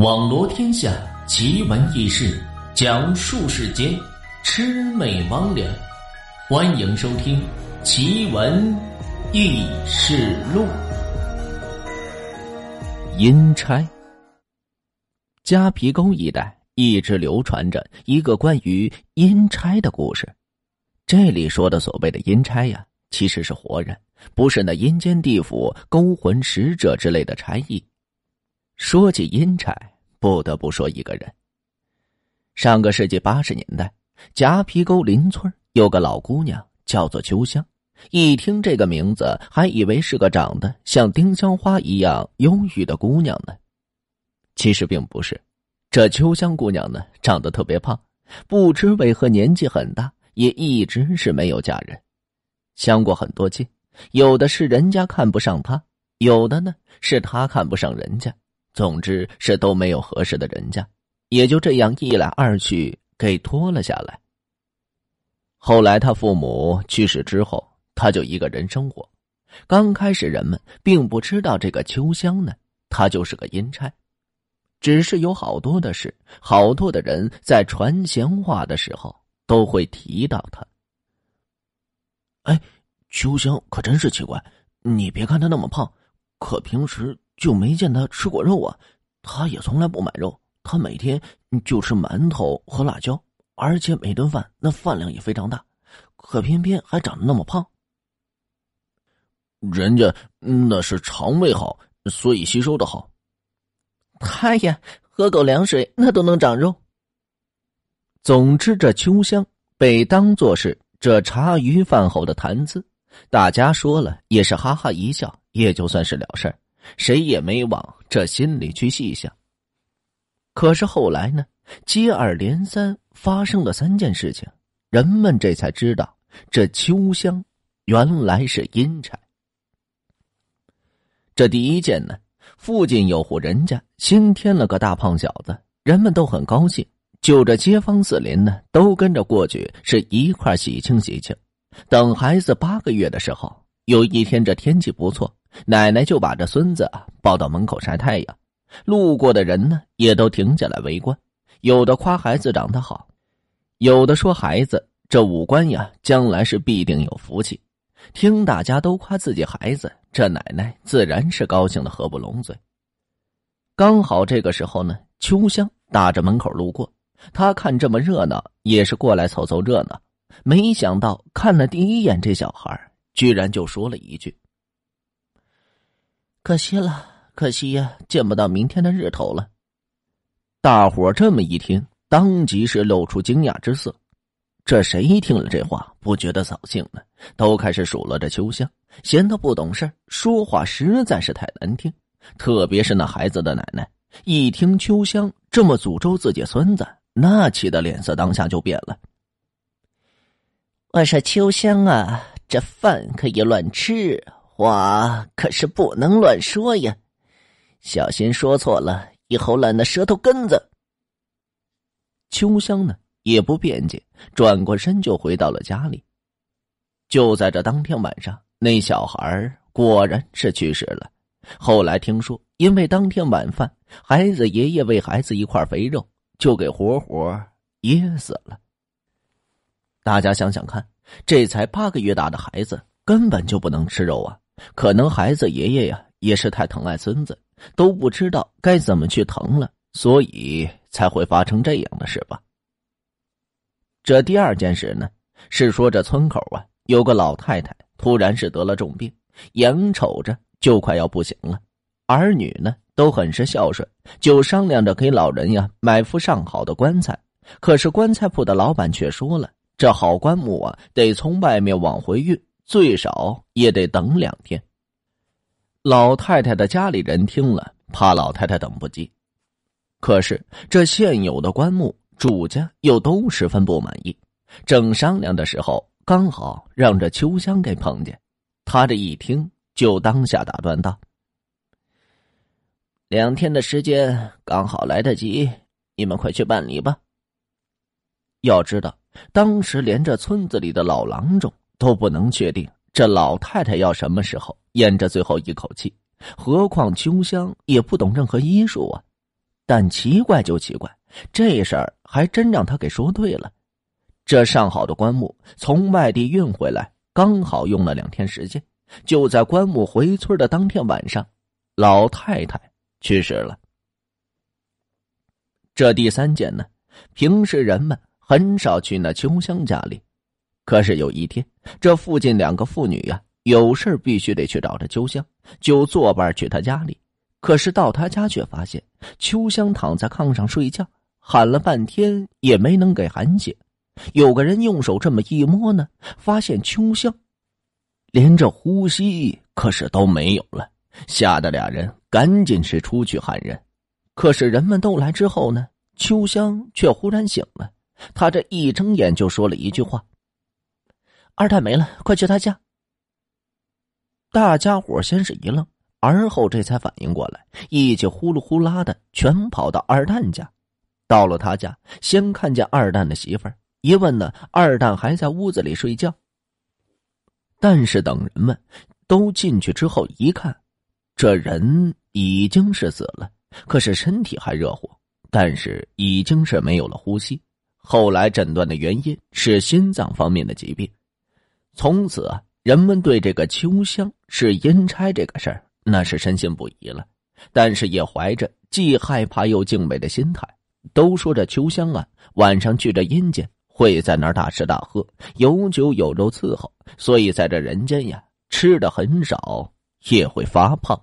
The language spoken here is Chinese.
网罗天下奇闻异事，讲述世间魑魅魍魉。欢迎收听《奇闻异事录》。阴差，夹皮沟一带一直流传着一个关于阴差的故事。这里说的所谓的阴差呀，其实是活人，不是那阴间地府勾魂使者之类的差役。说起阴差，不得不说一个人。上个世纪八十年代，夹皮沟邻村有个老姑娘，叫做秋香。一听这个名字，还以为是个长得像丁香花一样忧郁的姑娘呢。其实并不是，这秋香姑娘呢，长得特别胖，不知为何年纪很大，也一直是没有嫁人。相过很多亲，有的是人家看不上她，有的呢是她看不上人家。总之是都没有合适的人家，也就这样一来二去给拖了下来。后来他父母去世之后，他就一个人生活。刚开始人们并不知道这个秋香呢，他就是个阴差，只是有好多的事，好多的人在传闲话的时候都会提到他。哎，秋香可真是奇怪，你别看他那么胖，可平时。就没见他吃过肉啊，他也从来不买肉，他每天就吃馒头和辣椒，而且每顿饭那饭量也非常大，可偏偏还长得那么胖。人家那是肠胃好，所以吸收的好。他呀，喝口凉水那都能长肉。总之，这秋香被当作是这茶余饭后的谈资，大家说了也是哈哈一笑，也就算是了事儿。谁也没往这心里去细想。可是后来呢，接二连三发生了三件事情，人们这才知道，这秋香原来是阴差。这第一件呢，附近有户人家新添了个大胖小子，人们都很高兴，就这街坊四邻呢，都跟着过去是一块喜庆喜庆。等孩子八个月的时候，有一天这天气不错。奶奶就把这孙子抱到门口晒太阳，路过的人呢也都停下来围观，有的夸孩子长得好，有的说孩子这五官呀将来是必定有福气。听大家都夸自己孩子，这奶奶自然是高兴的合不拢嘴。刚好这个时候呢，秋香打着门口路过，她看这么热闹，也是过来凑凑热闹。没想到看了第一眼这小孩，居然就说了一句。可惜了，可惜呀，见不到明天的日头了。大伙这么一听，当即是露出惊讶之色。这谁听了这话不觉得扫兴呢？都开始数落着秋香，嫌他不懂事说话实在是太难听。特别是那孩子的奶奶，一听秋香这么诅咒自己孙子，那气的脸色当下就变了。我说秋香啊，这饭可以乱吃。话可是不能乱说呀，小心说错了，以后烂的舌头根子。秋香呢也不辩解，转过身就回到了家里。就在这当天晚上，那小孩果然是去世了。后来听说，因为当天晚饭，孩子爷爷喂孩子一块肥肉，就给活活噎死了。大家想想看，这才八个月大的孩子，根本就不能吃肉啊！可能孩子爷爷呀也是太疼爱孙子，都不知道该怎么去疼了，所以才会发生这样的事吧。这第二件事呢，是说这村口啊有个老太太突然是得了重病，眼瞅着就快要不行了，儿女呢都很是孝顺，就商量着给老人呀买副上好的棺材。可是棺材铺的老板却说了，这好棺木啊得从外面往回运。最少也得等两天。老太太的家里人听了，怕老太太等不及。可是这现有的棺木，主家又都十分不满意。正商量的时候，刚好让这秋香给碰见。他这一听，就当下打断道：“两天的时间刚好来得及，你们快去办理吧。”要知道，当时连这村子里的老郎中。都不能确定这老太太要什么时候咽着最后一口气，何况秋香也不懂任何医术啊。但奇怪就奇怪，这事儿还真让他给说对了。这上好的棺木从外地运回来，刚好用了两天时间。就在棺木回村的当天晚上，老太太去世了。这第三件呢，平时人们很少去那秋香家里，可是有一天，这附近两个妇女呀，有事必须得去找这秋香，就作伴去他家里。可是到他家却发现秋香躺在炕上睡觉，喊了半天也没能给喊醒。有个人用手这么一摸呢，发现秋香连着呼吸可是都没有了，吓得俩人赶紧是出去喊人。可是人们都来之后呢，秋香却忽然醒了。他这一睁眼就说了一句话：“二蛋没了，快去他家。”大家伙先是一愣。而后这才反应过来，一起呼噜呼啦的全跑到二蛋家。到了他家，先看见二蛋的媳妇儿，一问呢，二蛋还在屋子里睡觉。但是等人们都进去之后一看，这人已经是死了，可是身体还热乎，但是已经是没有了呼吸。后来诊断的原因是心脏方面的疾病。从此啊，人们对这个秋香是阴差这个事儿。那是深信不疑了，但是也怀着既害怕又敬畏的心态。都说这秋香啊，晚上去这阴间会在那儿大吃大喝，有酒有肉伺候，所以在这人间呀，吃的很少，也会发胖。